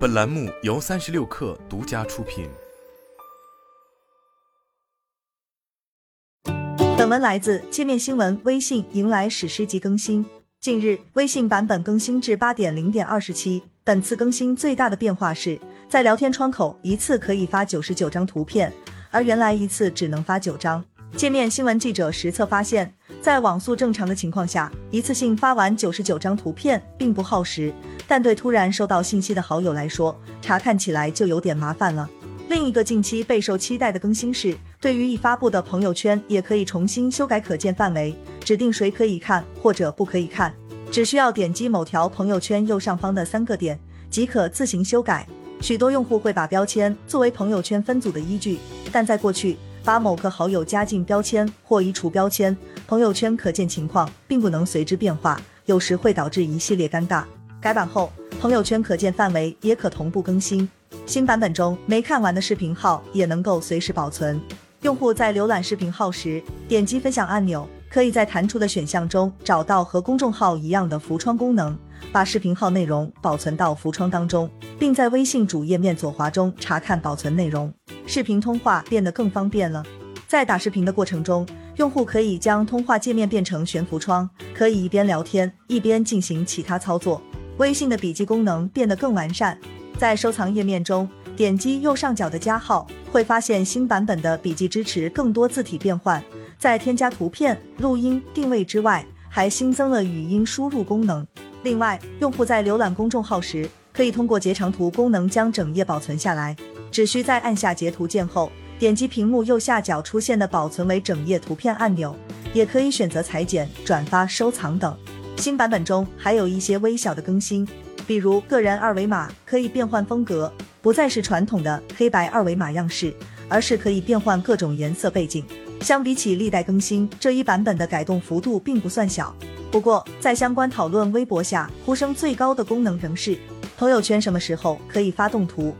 本栏目由三十六氪独家出品。本文来自界面新闻。微信迎来史诗级更新。近日，微信版本更新至八点零点二十七。本次更新最大的变化是在聊天窗口一次可以发九十九张图片，而原来一次只能发九张。界面新闻记者实测发现，在网速正常的情况下，一次性发完九十九张图片并不耗时，但对突然收到信息的好友来说，查看起来就有点麻烦了。另一个近期备受期待的更新是，对于已发布的朋友圈，也可以重新修改可见范围，指定谁可以看或者不可以看，只需要点击某条朋友圈右上方的三个点，即可自行修改。许多用户会把标签作为朋友圈分组的依据，但在过去。把某个好友加进标签或移除标签，朋友圈可见情况并不能随之变化，有时会导致一系列尴尬。改版后，朋友圈可见范围也可同步更新。新版本中，没看完的视频号也能够随时保存。用户在浏览视频号时，点击分享按钮，可以在弹出的选项中找到和公众号一样的浮窗功能，把视频号内容保存到浮窗当中，并在微信主页面左滑中查看保存内容。视频通话变得更方便了，在打视频的过程中，用户可以将通话界面变成悬浮窗，可以一边聊天一边进行其他操作。微信的笔记功能变得更完善，在收藏页面中点击右上角的加号，会发现新版本的笔记支持更多字体变换。在添加图片、录音、定位之外，还新增了语音输入功能。另外，用户在浏览公众号时，可以通过截长图功能将整页保存下来。只需在按下截图键后，点击屏幕右下角出现的保存为整页图片按钮，也可以选择裁剪、转发、收藏等。新版本中还有一些微小的更新，比如个人二维码可以变换风格，不再是传统的黑白二维码样式，而是可以变换各种颜色背景。相比起历代更新，这一版本的改动幅度并不算小。不过，在相关讨论微博下，呼声最高的功能仍是朋友圈什么时候可以发动图。